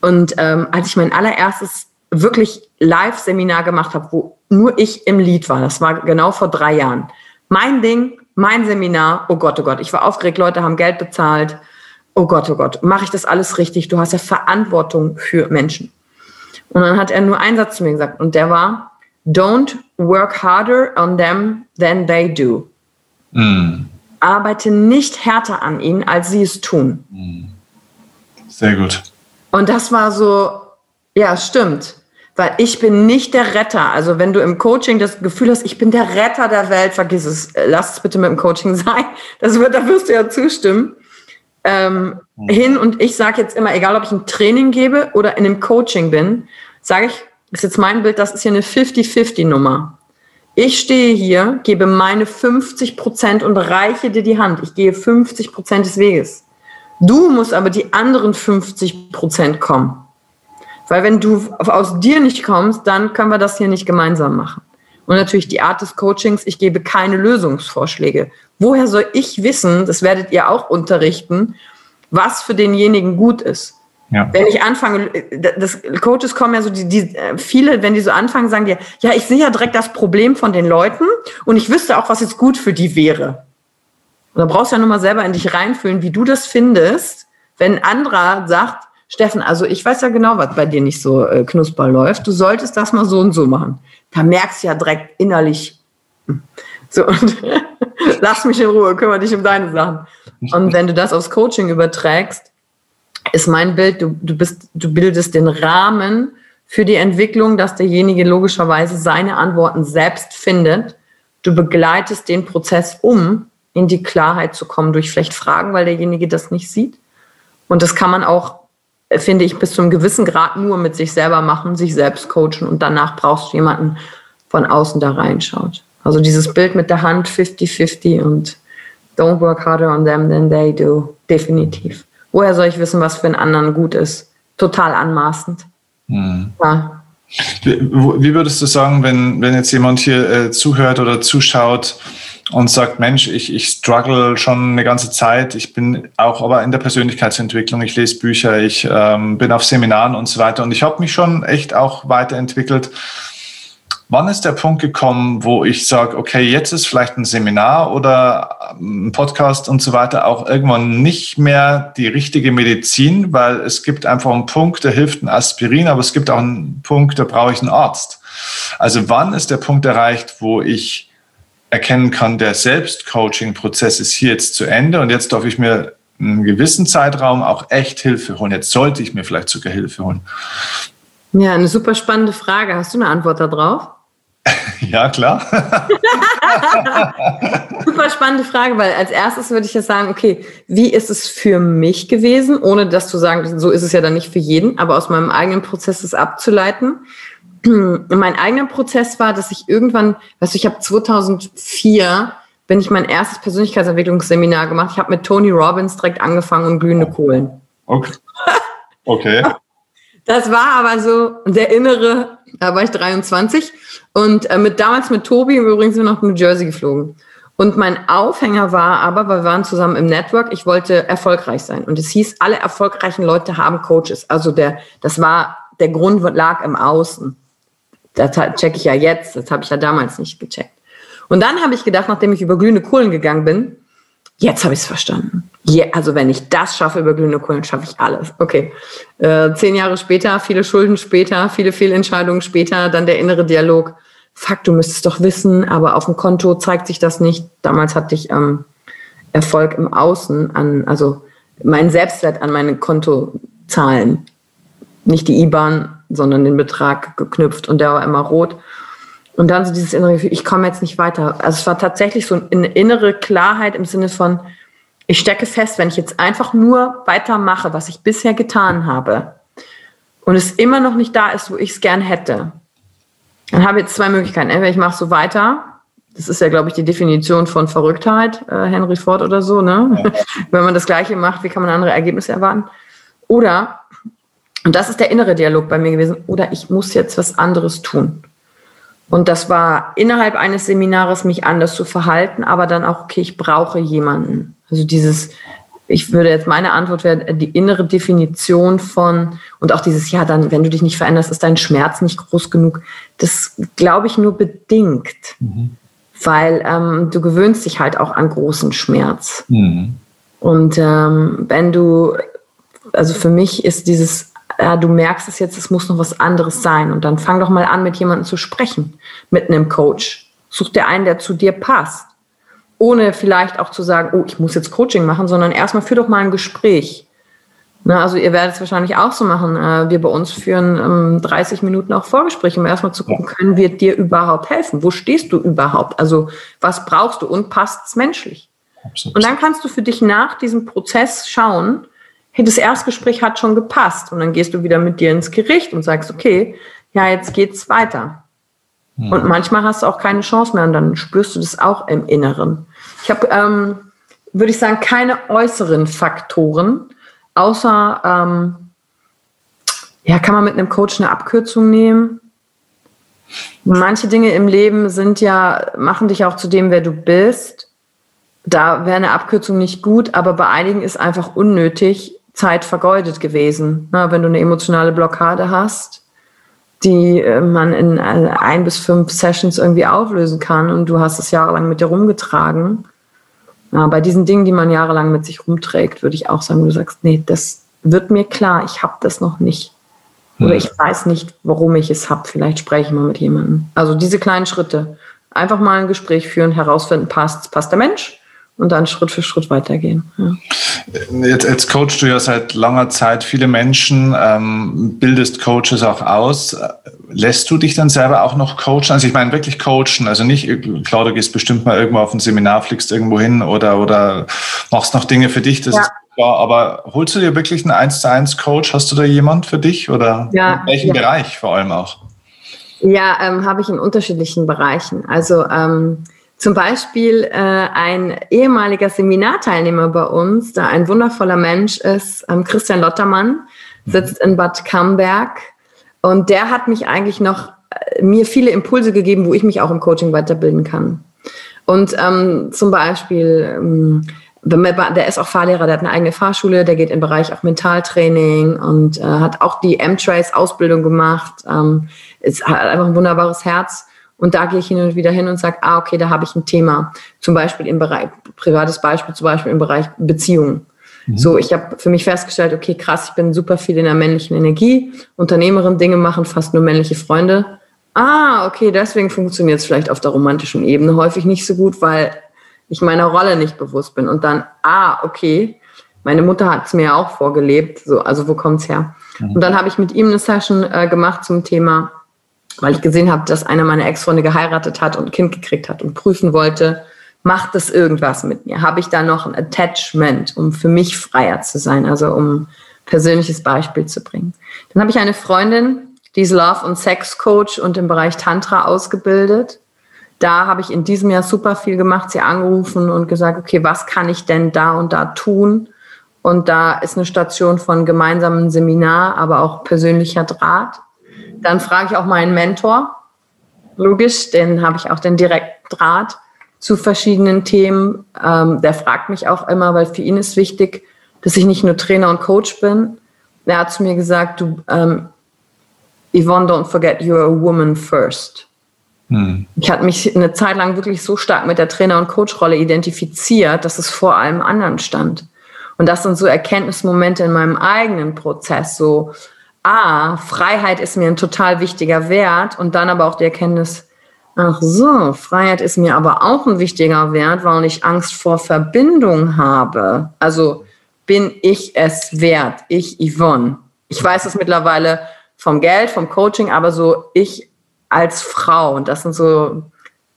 Und ähm, als ich mein allererstes wirklich Live-Seminar gemacht habe, wo nur ich im Lied war, das war genau vor drei Jahren. Mein Ding, mein Seminar, oh Gott, oh Gott, ich war aufgeregt, Leute haben Geld bezahlt. Oh Gott, oh Gott, mache ich das alles richtig? Du hast ja Verantwortung für Menschen. Und dann hat er nur einen Satz zu mir gesagt und der war, don't work harder on them than they do. Mm. Arbeite nicht härter an ihnen, als sie es tun. Mm. Sehr gut. Und das war so, ja, stimmt. Weil ich bin nicht der Retter. Also wenn du im Coaching das Gefühl hast, ich bin der Retter der Welt, vergiss es. Lass es bitte mit dem Coaching sein. Das wird, da wirst du ja zustimmen. Ähm, mhm. Hin und ich sage jetzt immer, egal ob ich ein Training gebe oder in einem Coaching bin, sage ich, ist jetzt mein Bild, das ist hier eine 50-50-Nummer. Ich stehe hier, gebe meine 50 Prozent und reiche dir die Hand. Ich gehe 50 Prozent des Weges. Du musst aber die anderen 50 Prozent kommen. Weil wenn du aus dir nicht kommst, dann können wir das hier nicht gemeinsam machen. Und natürlich die Art des Coachings, ich gebe keine Lösungsvorschläge. Woher soll ich wissen, das werdet ihr auch unterrichten, was für denjenigen gut ist? Ja. Wenn ich anfange, das Coaches kommen ja so, die, die, viele, wenn die so anfangen, sagen dir, ja, ich sehe ja direkt das Problem von den Leuten und ich wüsste auch, was jetzt gut für die wäre. Und da brauchst du ja nur mal selber in dich reinfühlen, wie du das findest, wenn ein anderer sagt, Steffen, also ich weiß ja genau, was bei dir nicht so äh, knusper läuft. Du solltest das mal so und so machen. Da merkst du ja direkt innerlich, hm. So und lass mich in Ruhe, kümmere dich um deine Sachen. Und wenn du das aufs Coaching überträgst, ist mein Bild, du, du, bist, du bildest den Rahmen für die Entwicklung, dass derjenige logischerweise seine Antworten selbst findet. Du begleitest den Prozess, um in die Klarheit zu kommen durch vielleicht Fragen, weil derjenige das nicht sieht. Und das kann man auch, finde ich, bis zu einem gewissen Grad nur mit sich selber machen, sich selbst coachen und danach brauchst du jemanden von außen da reinschaut. Also dieses Bild mit der Hand 50-50 und don't work harder on them than they do, definitiv. Woher soll ich wissen, was für einen anderen gut ist? Total anmaßend. Hm. Ja. Wie würdest du sagen, wenn, wenn jetzt jemand hier äh, zuhört oder zuschaut und sagt, Mensch, ich, ich struggle schon eine ganze Zeit, ich bin auch aber in der Persönlichkeitsentwicklung, ich lese Bücher, ich ähm, bin auf Seminaren und so weiter und ich habe mich schon echt auch weiterentwickelt. Wann ist der Punkt gekommen, wo ich sage, okay, jetzt ist vielleicht ein Seminar oder ein Podcast und so weiter auch irgendwann nicht mehr die richtige Medizin, weil es gibt einfach einen Punkt, da hilft ein Aspirin, aber es gibt auch einen Punkt, da brauche ich einen Arzt. Also wann ist der Punkt erreicht, wo ich erkennen kann, der Selbstcoaching-Prozess ist hier jetzt zu Ende und jetzt darf ich mir einen gewissen Zeitraum auch echt Hilfe holen. Jetzt sollte ich mir vielleicht sogar Hilfe holen. Ja, eine super spannende Frage. Hast du eine Antwort darauf? Ja, klar. Super spannende Frage, weil als erstes würde ich ja sagen, okay, wie ist es für mich gewesen, ohne das zu sagen, so ist es ja dann nicht für jeden, aber aus meinem eigenen Prozess es abzuleiten. mein eigener Prozess war, dass ich irgendwann, weißt du, ich habe 2004 bin ich mein erstes Persönlichkeitsentwicklungsseminar gemacht. Ich habe mit Tony Robbins direkt angefangen und glühende Kohlen. Okay. Okay. Das war aber so der innere, da war ich 23 und äh, mit damals mit Tobi übrigens nach New Jersey geflogen. Und mein Aufhänger war aber, weil wir waren zusammen im Network, ich wollte erfolgreich sein. Und es hieß, alle erfolgreichen Leute haben Coaches. Also der, das war, der Grund lag im Außen. Das checke ich ja jetzt, das habe ich ja damals nicht gecheckt. Und dann habe ich gedacht, nachdem ich über glühende Kohlen gegangen bin, Jetzt habe ich es verstanden. Je, also wenn ich das schaffe über glühende Kohlen, schaffe ich alles. Okay. Äh, zehn Jahre später, viele Schulden später, viele Fehlentscheidungen später, dann der innere Dialog. Fuck, du müsstest doch wissen, aber auf dem Konto zeigt sich das nicht. Damals hatte ich ähm, Erfolg im Außen an, also meinen Selbstwert an meine Kontozahlen. Nicht die IBAN, sondern den Betrag geknüpft und der war immer rot. Und dann so dieses innere Gefühl, ich komme jetzt nicht weiter. Also es war tatsächlich so eine innere Klarheit im Sinne von, ich stecke fest, wenn ich jetzt einfach nur weitermache, was ich bisher getan habe, und es immer noch nicht da ist, wo ich es gern hätte, dann habe ich jetzt zwei Möglichkeiten. Entweder ich mache so weiter, das ist ja, glaube ich, die Definition von Verrücktheit, äh, Henry Ford oder so, ne? Ja. Wenn man das Gleiche macht, wie kann man andere Ergebnisse erwarten? Oder, und das ist der innere Dialog bei mir gewesen, oder ich muss jetzt was anderes tun. Und das war innerhalb eines Seminares, mich anders zu verhalten, aber dann auch, okay, ich brauche jemanden. Also dieses, ich würde jetzt meine Antwort wäre die innere Definition von und auch dieses, ja, dann, wenn du dich nicht veränderst, ist dein Schmerz nicht groß genug. Das glaube ich nur bedingt, mhm. weil ähm, du gewöhnst dich halt auch an großen Schmerz. Mhm. Und ähm, wenn du, also für mich ist dieses ja, du merkst es jetzt, es muss noch was anderes sein. Und dann fang doch mal an, mit jemandem zu sprechen, mit einem Coach. Such dir einen, der zu dir passt. Ohne vielleicht auch zu sagen, oh, ich muss jetzt Coaching machen, sondern erstmal führ doch mal ein Gespräch. Na, also ihr werdet es wahrscheinlich auch so machen. Äh, wir bei uns führen ähm, 30 Minuten auch Vorgespräche, um erstmal zu gucken, können wir dir überhaupt helfen? Wo stehst du überhaupt? Also was brauchst du und passt es menschlich? Absolut. Und dann kannst du für dich nach diesem Prozess schauen, hey, das Erstgespräch hat schon gepasst. Und dann gehst du wieder mit dir ins Gericht und sagst, okay, ja, jetzt geht's weiter. Mhm. Und manchmal hast du auch keine Chance mehr und dann spürst du das auch im Inneren. Ich habe, ähm, würde ich sagen, keine äußeren Faktoren, außer, ähm, ja, kann man mit einem Coach eine Abkürzung nehmen? Manche Dinge im Leben sind ja, machen dich auch zu dem, wer du bist. Da wäre eine Abkürzung nicht gut, aber bei einigen ist einfach unnötig, Zeit vergeudet gewesen. Na, wenn du eine emotionale Blockade hast, die äh, man in äh, ein bis fünf Sessions irgendwie auflösen kann und du hast es jahrelang mit dir rumgetragen. Ja, bei diesen Dingen, die man jahrelang mit sich rumträgt, würde ich auch sagen, du sagst, nee, das wird mir klar, ich habe das noch nicht. Oder hm. ich weiß nicht, warum ich es habe. Vielleicht spreche ich mal mit jemandem. Also diese kleinen Schritte. Einfach mal ein Gespräch führen, herausfinden, passt, passt der Mensch und dann Schritt für Schritt weitergehen. Ja. Jetzt, jetzt coachst du ja seit langer Zeit viele Menschen, ähm, bildest Coaches auch aus. Lässt du dich dann selber auch noch coachen? Also ich meine wirklich coachen, also nicht, klar, du gehst bestimmt mal irgendwo auf ein Seminar, fliegst irgendwo hin oder, oder machst noch Dinge für dich, das ja. ist klar, aber holst du dir wirklich einen 1 zu 1 Coach? Hast du da jemand für dich oder ja, in welchem ja. Bereich vor allem auch? Ja, ähm, habe ich in unterschiedlichen Bereichen. Also ähm, zum Beispiel äh, ein ehemaliger Seminarteilnehmer bei uns, der ein wundervoller Mensch ist, ähm, Christian Lottermann, sitzt in Bad Camberg und der hat mich eigentlich noch äh, mir viele Impulse gegeben, wo ich mich auch im Coaching weiterbilden kann. Und ähm, zum Beispiel, ähm, der ist auch Fahrlehrer, der hat eine eigene Fahrschule, der geht im Bereich auch Mentaltraining und äh, hat auch die M-Trace Ausbildung gemacht. Ähm, ist hat einfach ein wunderbares Herz. Und da gehe ich hin und wieder hin und sage, ah, okay, da habe ich ein Thema. Zum Beispiel im Bereich, privates Beispiel, zum Beispiel im Bereich Beziehungen. Mhm. So, ich habe für mich festgestellt, okay, krass, ich bin super viel in der männlichen Energie, Unternehmerin, Dinge machen, fast nur männliche Freunde. Ah, okay, deswegen funktioniert es vielleicht auf der romantischen Ebene häufig nicht so gut, weil ich meiner Rolle nicht bewusst bin. Und dann, ah, okay, meine Mutter hat es mir auch vorgelebt, so, also wo kommt's her? Mhm. Und dann habe ich mit ihm eine Session äh, gemacht zum Thema weil ich gesehen habe, dass einer meiner Ex-Freunde geheiratet hat und ein Kind gekriegt hat und prüfen wollte, macht das irgendwas mit mir? Habe ich da noch ein Attachment, um für mich freier zu sein, also um persönliches Beispiel zu bringen? Dann habe ich eine Freundin, die ist Love- und Sex-Coach und im Bereich Tantra ausgebildet. Da habe ich in diesem Jahr super viel gemacht, sie angerufen und gesagt, okay, was kann ich denn da und da tun? Und da ist eine Station von gemeinsamen Seminar, aber auch persönlicher Draht. Dann frage ich auch meinen Mentor. Logisch, den habe ich auch den direkten Draht zu verschiedenen Themen. Ähm, der fragt mich auch immer, weil für ihn ist wichtig, dass ich nicht nur Trainer und Coach bin. Er hat zu mir gesagt, du, ähm, Yvonne, don't forget, you're a woman first. Hm. Ich hatte mich eine Zeit lang wirklich so stark mit der Trainer- und Coach-Rolle identifiziert, dass es vor allem anderen stand. Und das sind so Erkenntnismomente in meinem eigenen Prozess, so ah, Freiheit ist mir ein total wichtiger Wert und dann aber auch die Erkenntnis, ach so, Freiheit ist mir aber auch ein wichtiger Wert, weil ich Angst vor Verbindung habe. Also bin ich es wert, ich Yvonne. Ich weiß es mittlerweile vom Geld, vom Coaching, aber so ich als Frau. Und das sind so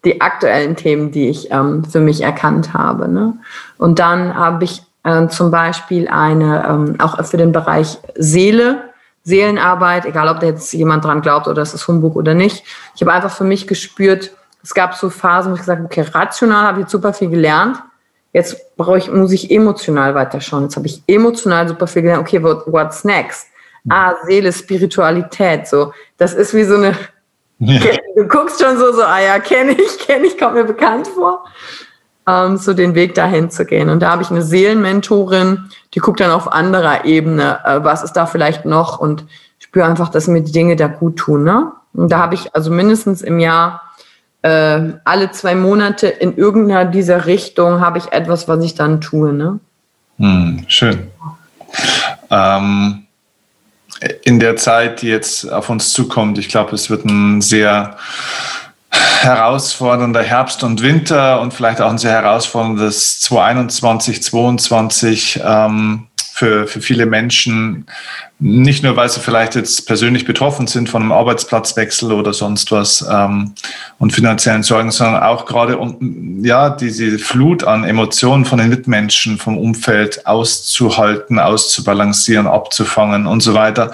die aktuellen Themen, die ich ähm, für mich erkannt habe. Ne? Und dann habe ich äh, zum Beispiel eine, ähm, auch für den Bereich Seele, Seelenarbeit, egal ob da jetzt jemand dran glaubt oder es ist Humbug oder nicht. Ich habe einfach für mich gespürt, es gab so Phasen, wo ich gesagt habe, okay, rational habe ich jetzt super viel gelernt. Jetzt brauche ich, muss ich emotional weiterschauen. Jetzt habe ich emotional super viel gelernt. Okay, what, what's next? Ah, Seele, Spiritualität, so. Das ist wie so eine, ja. du guckst schon so, so, ah ja, kenne ich, kenne ich, kommt mir bekannt vor ähm, so den Weg dahin zu gehen. Und da habe ich eine Seelenmentorin, die guckt dann auf anderer Ebene, äh, was ist da vielleicht noch und spüre einfach, dass mir die Dinge da gut tun. Ne? Und da habe ich also mindestens im Jahr äh, alle zwei Monate in irgendeiner dieser Richtung habe ich etwas, was ich dann tue. Ne? Hm, schön. Ähm, in der Zeit, die jetzt auf uns zukommt, ich glaube, es wird ein sehr herausfordernder Herbst und Winter und vielleicht auch ein sehr herausforderndes 2021, 2022 ähm, für, für viele Menschen. Nicht nur, weil sie vielleicht jetzt persönlich betroffen sind von einem Arbeitsplatzwechsel oder sonst was ähm, und finanziellen Sorgen, sondern auch gerade um ja, diese Flut an Emotionen von den Mitmenschen, vom Umfeld auszuhalten, auszubalancieren, abzufangen und so weiter.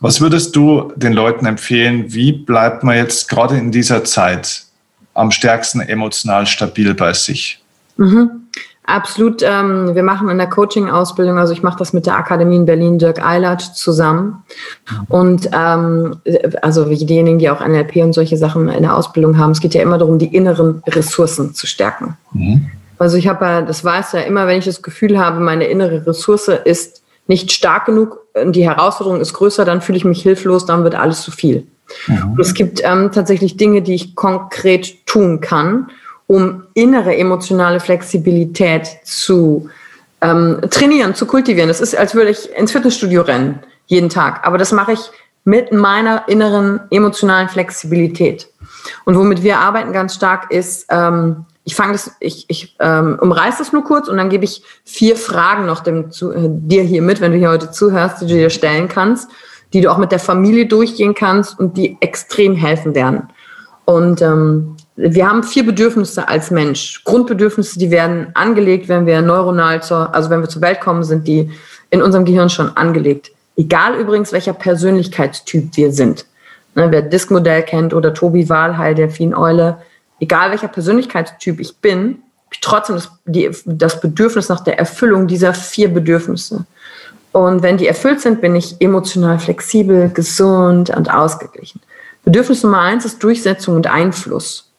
Was würdest du den Leuten empfehlen? Wie bleibt man jetzt gerade in dieser Zeit am stärksten emotional stabil bei sich? Mhm. Absolut. Ähm, wir machen in der Coaching-Ausbildung, also ich mache das mit der Akademie in Berlin, Dirk Eilert zusammen. Mhm. Und ähm, also diejenigen, die auch NLP und solche Sachen in der Ausbildung haben, es geht ja immer darum, die inneren Ressourcen zu stärken. Mhm. Also ich habe ja, das weiß ja immer, wenn ich das Gefühl habe, meine innere Ressource ist nicht stark genug, die Herausforderung ist größer, dann fühle ich mich hilflos, dann wird alles zu viel. Mhm. Es gibt ähm, tatsächlich Dinge, die ich konkret tun kann, um innere emotionale Flexibilität zu ähm, trainieren, zu kultivieren. Das ist, als würde ich ins Fitnessstudio rennen, jeden Tag. Aber das mache ich mit meiner inneren emotionalen Flexibilität. Und womit wir arbeiten ganz stark ist, ähm, ich fange das, ich, ich ähm, umreiß das nur kurz und dann gebe ich vier Fragen noch dem, zu, äh, dir hier mit, wenn du hier heute zuhörst, die du dir stellen kannst, die du auch mit der Familie durchgehen kannst und die extrem helfen werden. Und ähm, wir haben vier Bedürfnisse als Mensch. Grundbedürfnisse, die werden angelegt, wenn wir neuronal zur, also wenn wir zur Welt kommen, sind die in unserem Gehirn schon angelegt. Egal übrigens, welcher Persönlichkeitstyp wir sind. Ne, wer Diskmodell kennt oder Tobi Wahlheil, der Eule, egal welcher Persönlichkeitstyp ich bin, ich trotzdem das, die, das Bedürfnis nach der Erfüllung dieser vier Bedürfnisse. Und wenn die erfüllt sind, bin ich emotional flexibel, gesund und ausgeglichen. Bedürfnis Nummer eins ist Durchsetzung und Einfluss.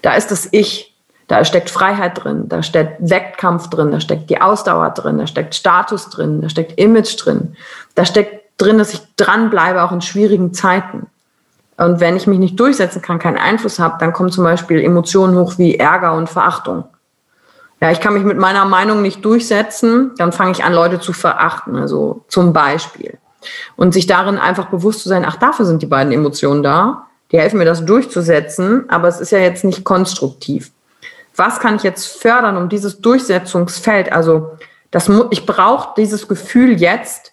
Da ist das Ich, da steckt Freiheit drin, da steckt Wettkampf drin, da steckt die Ausdauer drin, da steckt Status drin, da steckt Image drin, da steckt drin, dass ich dranbleibe, auch in schwierigen Zeiten. Und wenn ich mich nicht durchsetzen kann, keinen Einfluss habe, dann kommen zum Beispiel Emotionen hoch wie Ärger und Verachtung. Ja, ich kann mich mit meiner Meinung nicht durchsetzen, dann fange ich an, Leute zu verachten, also zum Beispiel. Und sich darin einfach bewusst zu sein, ach, dafür sind die beiden Emotionen da. Die helfen mir, das durchzusetzen, aber es ist ja jetzt nicht konstruktiv. Was kann ich jetzt fördern, um dieses Durchsetzungsfeld, also das, ich brauche dieses Gefühl jetzt,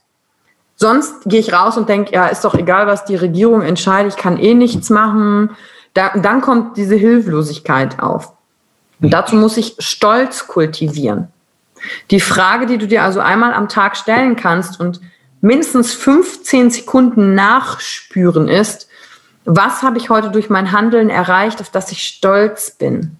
sonst gehe ich raus und denke, ja, ist doch egal, was die Regierung entscheidet, ich kann eh nichts machen. Da, dann kommt diese Hilflosigkeit auf. Und dazu muss ich Stolz kultivieren. Die Frage, die du dir also einmal am Tag stellen kannst und mindestens 15 Sekunden nachspüren ist, was habe ich heute durch mein Handeln erreicht, auf das ich stolz bin?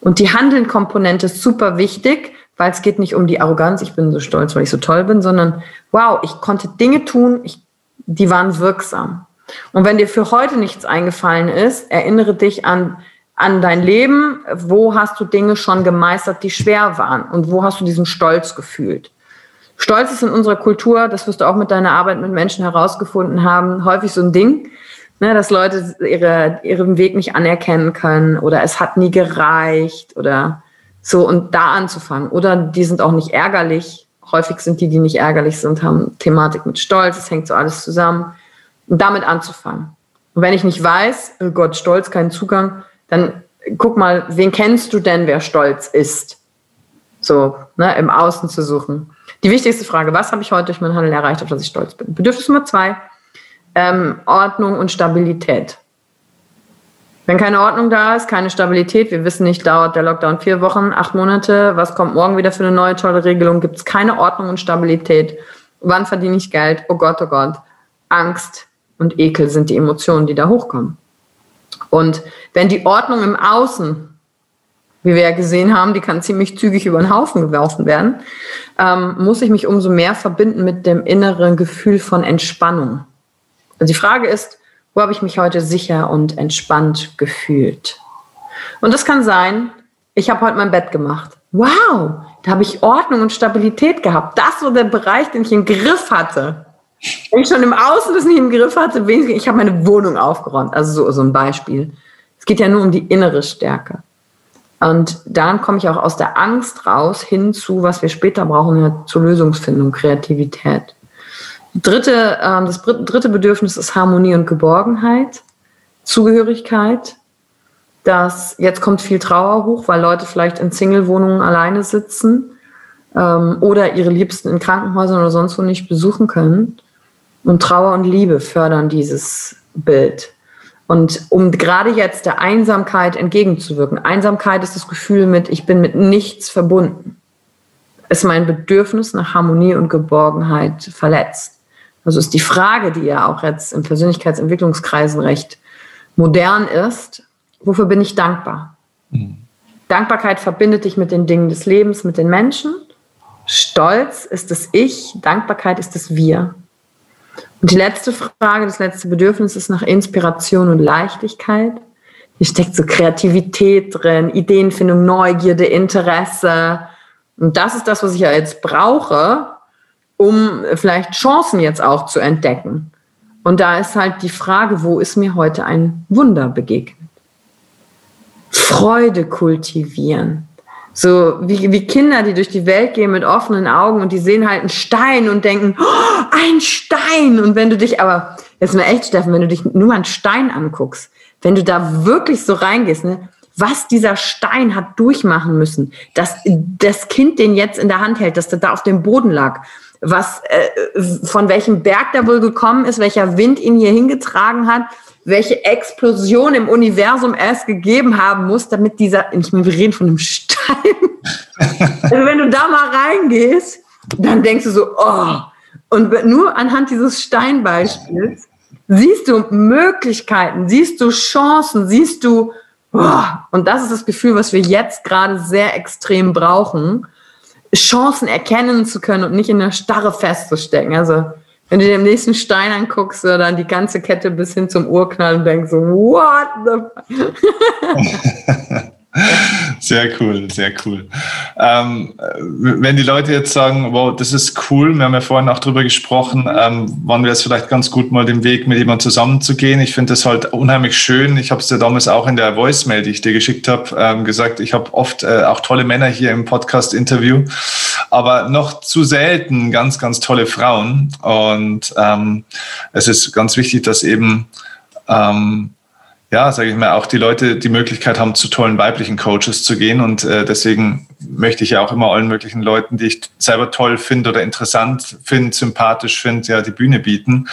Und die Handeln-Komponente ist super wichtig, weil es geht nicht um die Arroganz, ich bin so stolz, weil ich so toll bin, sondern wow, ich konnte Dinge tun, ich, die waren wirksam. Und wenn dir für heute nichts eingefallen ist, erinnere dich an, an dein Leben, wo hast du Dinge schon gemeistert, die schwer waren und wo hast du diesen Stolz gefühlt. Stolz ist in unserer Kultur, das wirst du auch mit deiner Arbeit mit Menschen herausgefunden haben, häufig so ein Ding, ne, dass Leute ihre, ihren Weg nicht anerkennen können oder es hat nie gereicht oder so und da anzufangen. Oder die sind auch nicht ärgerlich. Häufig sind die, die nicht ärgerlich sind, haben Thematik mit Stolz, es hängt so alles zusammen. Und damit anzufangen. Und wenn ich nicht weiß, oh Gott, Stolz, keinen Zugang, dann guck mal, wen kennst du denn, wer stolz ist? So, ne, im Außen zu suchen. Die wichtigste Frage, was habe ich heute durch mein Handeln erreicht, auf das ich stolz bin? Bedürfnis Nummer zwei, ähm, Ordnung und Stabilität. Wenn keine Ordnung da ist, keine Stabilität, wir wissen nicht, dauert der Lockdown vier Wochen, acht Monate, was kommt morgen wieder für eine neue tolle Regelung, gibt es keine Ordnung und Stabilität. Wann verdiene ich Geld? Oh Gott, oh Gott. Angst und Ekel sind die Emotionen, die da hochkommen. Und wenn die Ordnung im Außen, wie wir ja gesehen haben, die kann ziemlich zügig über den Haufen geworfen werden, ähm, muss ich mich umso mehr verbinden mit dem inneren Gefühl von Entspannung. Also die Frage ist, wo habe ich mich heute sicher und entspannt gefühlt? Und das kann sein, ich habe heute mein Bett gemacht. Wow, da habe ich Ordnung und Stabilität gehabt. Das war der Bereich, den ich im Griff hatte. Wenn ich schon im Außen das nicht im Griff hatte, ich habe meine Wohnung aufgeräumt. Also so, so ein Beispiel. Es geht ja nur um die innere Stärke. Und dann komme ich auch aus der Angst raus hin zu, was wir später brauchen, zur Lösungsfindung, Kreativität. Dritte, ähm, das dritte Bedürfnis ist Harmonie und Geborgenheit, Zugehörigkeit. Das, jetzt kommt viel Trauer hoch, weil Leute vielleicht in Single-Wohnungen alleine sitzen ähm, oder ihre Liebsten in Krankenhäusern oder sonst wo nicht besuchen können. Und Trauer und Liebe fördern dieses Bild. Und um gerade jetzt der Einsamkeit entgegenzuwirken, Einsamkeit ist das Gefühl mit, ich bin mit nichts verbunden, ist mein Bedürfnis nach Harmonie und Geborgenheit verletzt. Also ist die Frage, die ja auch jetzt in Persönlichkeitsentwicklungskreisen recht modern ist, wofür bin ich dankbar? Mhm. Dankbarkeit verbindet dich mit den Dingen des Lebens, mit den Menschen. Stolz ist das Ich, Dankbarkeit ist das Wir. Und die letzte Frage, das letzte Bedürfnis ist nach Inspiration und Leichtigkeit. Hier steckt so Kreativität drin, Ideenfindung, Neugierde, Interesse. Und das ist das, was ich ja jetzt brauche, um vielleicht Chancen jetzt auch zu entdecken. Und da ist halt die Frage, wo ist mir heute ein Wunder begegnet? Freude kultivieren. So wie, wie Kinder, die durch die Welt gehen mit offenen Augen und die sehen halt einen Stein und denken, oh, ein Stein. Und wenn du dich aber, jetzt mal echt, Steffen, wenn du dich nur mal einen Stein anguckst, wenn du da wirklich so reingehst, ne, was dieser Stein hat durchmachen müssen, dass das Kind den jetzt in der Hand hält, dass der da auf dem Boden lag, was äh, von welchem Berg der wohl gekommen ist, welcher Wind ihn hier hingetragen hat, welche Explosion im Universum es gegeben haben muss, damit dieser, ich meine, wir reden von einem Stein. also wenn du da mal reingehst, dann denkst du so, oh. Und nur anhand dieses Steinbeispiels siehst du Möglichkeiten, siehst du Chancen, siehst du, oh. und das ist das Gefühl, was wir jetzt gerade sehr extrem brauchen, Chancen erkennen zu können und nicht in der Starre festzustecken. Also wenn du dir den nächsten Stein anguckst, so, dann die ganze Kette bis hin zum Urknall und denkst so, what the Sehr cool, sehr cool. Ähm, wenn die Leute jetzt sagen, wow, das ist cool, wir haben ja vorhin auch drüber gesprochen, ähm, wann wäre es vielleicht ganz gut, mal den Weg mit jemandem zusammenzugehen. Ich finde das halt unheimlich schön. Ich habe es dir damals auch in der Voicemail, die ich dir geschickt habe, ähm, gesagt, ich habe oft äh, auch tolle Männer hier im Podcast-Interview, aber noch zu selten ganz, ganz tolle Frauen. Und ähm, es ist ganz wichtig, dass eben ähm, ja, sage ich mal, auch die Leute die Möglichkeit haben, zu tollen weiblichen Coaches zu gehen. Und äh, deswegen möchte ich ja auch immer allen möglichen Leuten, die ich selber toll finde oder interessant finde, sympathisch finde, ja, die Bühne bieten.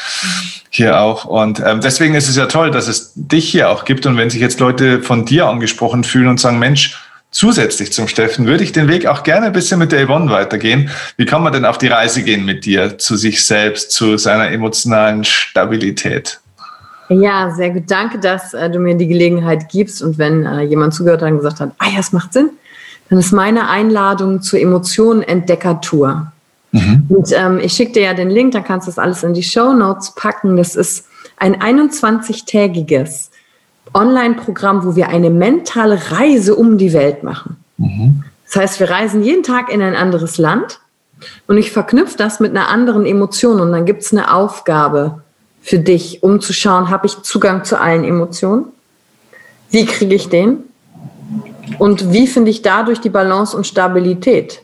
Hier auch. Und ähm, deswegen ist es ja toll, dass es dich hier auch gibt. Und wenn sich jetzt Leute von dir angesprochen fühlen und sagen, Mensch, zusätzlich zum Steffen würde ich den Weg auch gerne ein bisschen mit der Yvonne weitergehen. Wie kann man denn auf die Reise gehen mit dir, zu sich selbst, zu seiner emotionalen Stabilität? Ja, sehr gut. Danke, dass äh, du mir die Gelegenheit gibst. Und wenn äh, jemand zugehört hat und gesagt hat, ah ja, es macht Sinn, dann ist meine Einladung zur Emotionen-Entdecker-Tour. Mhm. Und ähm, ich schicke dir ja den Link, dann kannst du das alles in die Show Notes packen. Das ist ein 21-tägiges Online-Programm, wo wir eine mentale Reise um die Welt machen. Mhm. Das heißt, wir reisen jeden Tag in ein anderes Land und ich verknüpfe das mit einer anderen Emotion und dann gibt es eine Aufgabe für dich, um zu schauen, habe ich Zugang zu allen Emotionen? Wie kriege ich den? Und wie finde ich dadurch die Balance und Stabilität?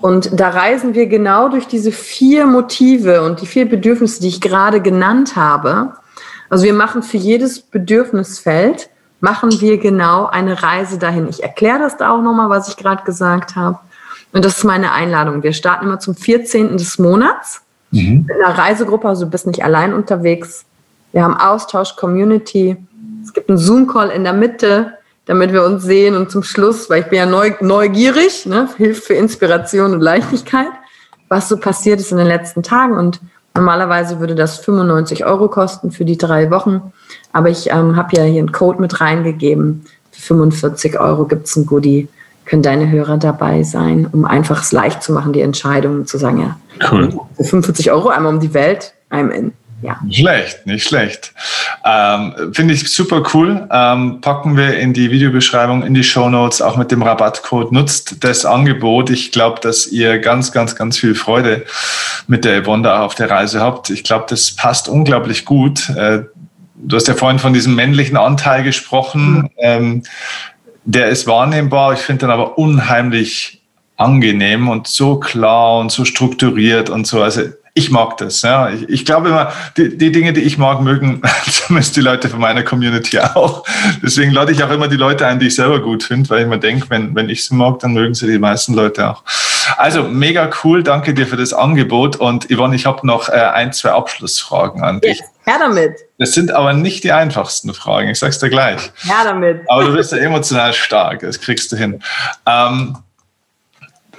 Und da reisen wir genau durch diese vier Motive und die vier Bedürfnisse, die ich gerade genannt habe. Also wir machen für jedes Bedürfnisfeld, machen wir genau eine Reise dahin. Ich erkläre das da auch nochmal, was ich gerade gesagt habe. Und das ist meine Einladung. Wir starten immer zum 14. des Monats mhm. mit einer Reisegruppe, also du bist nicht allein unterwegs. Wir haben Austausch, Community. Es gibt einen Zoom-Call in der Mitte, damit wir uns sehen. Und zum Schluss, weil ich bin ja neu, neugierig, ne, hilft für Inspiration und Leichtigkeit, was so passiert ist in den letzten Tagen. Und normalerweise würde das 95 Euro kosten für die drei Wochen. Aber ich ähm, habe ja hier einen Code mit reingegeben. Für 45 Euro gibt es ein Goodie können deine Hörer dabei sein, um einfach es leicht zu machen, die Entscheidung zu sagen, ja, cool. für 45 Euro einmal um die Welt, I'm in. Ja. Nicht schlecht, nicht schlecht. Ähm, Finde ich super cool. Ähm, packen wir in die Videobeschreibung, in die Show Notes, auch mit dem Rabattcode. Nutzt das Angebot. Ich glaube, dass ihr ganz, ganz, ganz viel Freude mit der Yvonne auf der Reise habt. Ich glaube, das passt unglaublich gut. Äh, du hast ja vorhin von diesem männlichen Anteil gesprochen. Mhm. Ähm, der ist wahrnehmbar. Ich finde den aber unheimlich angenehm und so klar und so strukturiert und so. Also ich mag das. Ja. Ich, ich glaube immer, die, die, Dinge, die ich mag, mögen zumindest die Leute von meiner Community auch. Deswegen lade ich auch immer die Leute ein, die ich selber gut finde, weil ich mir denke, wenn, wenn ich sie mag, dann mögen sie die meisten Leute auch. Also mega cool, danke dir für das Angebot. Und Yvonne, ich habe noch äh, ein, zwei Abschlussfragen an dich. Yes. Her damit. Das sind aber nicht die einfachsten Fragen, ich sag's dir gleich. Ja, damit. Aber du bist ja emotional stark, das kriegst du hin. Ähm,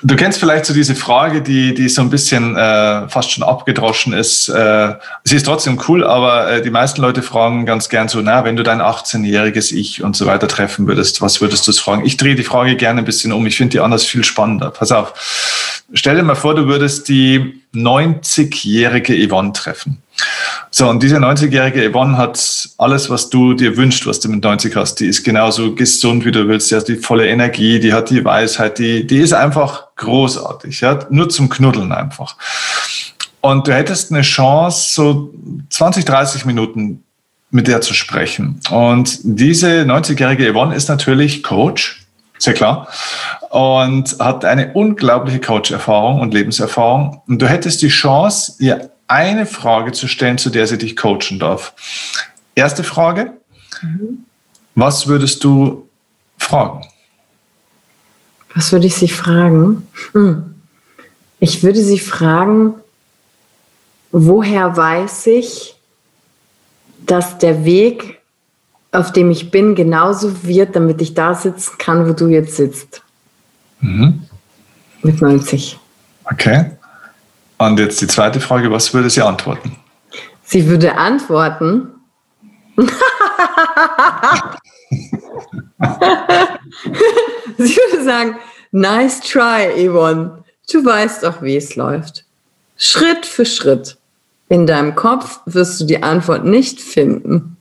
Du kennst vielleicht so diese Frage, die, die so ein bisschen äh, fast schon abgedroschen ist. Äh, sie ist trotzdem cool, aber äh, die meisten Leute fragen ganz gern so, na, wenn du dein 18-jähriges Ich und so weiter treffen würdest, was würdest du fragen? Ich drehe die Frage gerne ein bisschen um. Ich finde die anders viel spannender. Pass auf. Stell dir mal vor, du würdest die 90-jährige Yvonne treffen. So, und diese 90-jährige Yvonne hat alles, was du dir wünschst, was du mit 90 hast. Die ist genauso gesund, wie du willst. Die hat die volle Energie, die hat die Weisheit, die, die ist einfach großartig. Ja? Nur zum Knuddeln einfach. und du hättest eine Chance, so 20, 30 Minuten mit der zu sprechen. Und diese 90-jährige Yvonne ist natürlich Coach, sehr klar, und hat eine unglaubliche Coach-Erfahrung und Lebenserfahrung. Und du hättest die Chance, ihr eine Frage zu stellen, zu der sie dich coachen darf. Erste Frage, mhm. was würdest du fragen? Was würde ich sie fragen? Hm. Ich würde sie fragen, woher weiß ich, dass der Weg, auf dem ich bin, genauso wird, damit ich da sitzen kann, wo du jetzt sitzt? Mhm. Mit 90. Okay. Und jetzt die zweite Frage, was würde sie antworten? Sie würde antworten. sie würde sagen, nice try, Yvonne. Du weißt doch, wie es läuft. Schritt für Schritt. In deinem Kopf wirst du die Antwort nicht finden.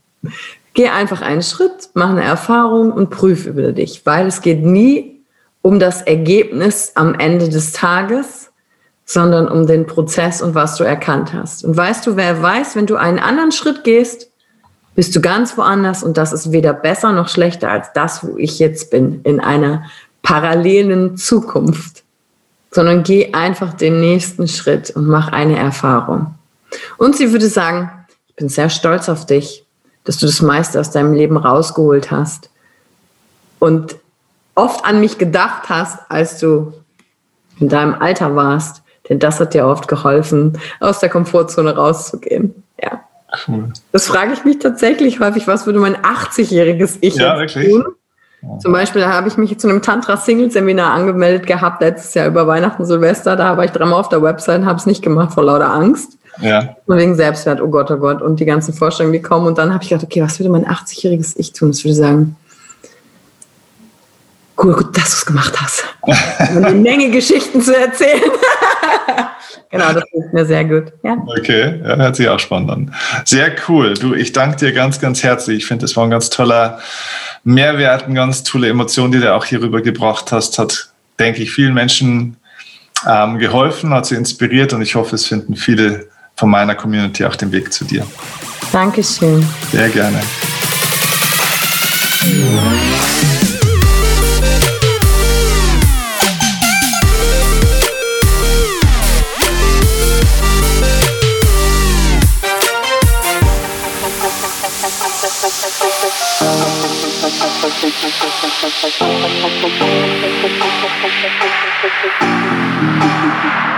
Geh einfach einen Schritt, mach eine Erfahrung und prüf über dich, weil es geht nie um das Ergebnis am Ende des Tages, sondern um den Prozess und was du erkannt hast. Und weißt du, wer weiß, wenn du einen anderen Schritt gehst, bist du ganz woanders und das ist weder besser noch schlechter als das, wo ich jetzt bin, in einer parallelen Zukunft, sondern geh einfach den nächsten Schritt und mach eine Erfahrung. Und sie würde sagen, ich bin sehr stolz auf dich, dass du das meiste aus deinem Leben rausgeholt hast und oft an mich gedacht hast, als du in deinem Alter warst, denn das hat dir oft geholfen, aus der Komfortzone rauszugehen. Ja. Cool. Das frage ich mich tatsächlich häufig, was würde mein 80-jähriges Ich ja, jetzt tun? Zum Beispiel habe ich mich zu einem Tantra-Single-Seminar angemeldet gehabt, letztes Jahr über Weihnachten, Silvester. Da war ich dreimal auf der Website und habe es nicht gemacht vor lauter Angst. Ja. Und wegen Selbstwert, oh Gott, oh Gott. Und die ganzen Vorstellungen, die kommen. Und dann habe ich gedacht, okay, was würde mein 80-jähriges Ich tun? Das würde sagen, cool, gut, dass du es gemacht hast. Eine Menge Geschichten zu erzählen. genau, das hilft mir sehr gut. Ja. Okay, ja, hört sich auch spannend an. Sehr cool. Du, ich danke dir ganz, ganz herzlich. Ich finde, das war ein ganz toller Mehrwert, eine ganz tolle Emotion, die du auch hier rübergebracht hast. Hat, denke ich, vielen Menschen ähm, geholfen, hat sie inspiriert und ich hoffe, es finden viele von meiner Community auch den Weg zu dir. Dankeschön. Sehr gerne. Thank you.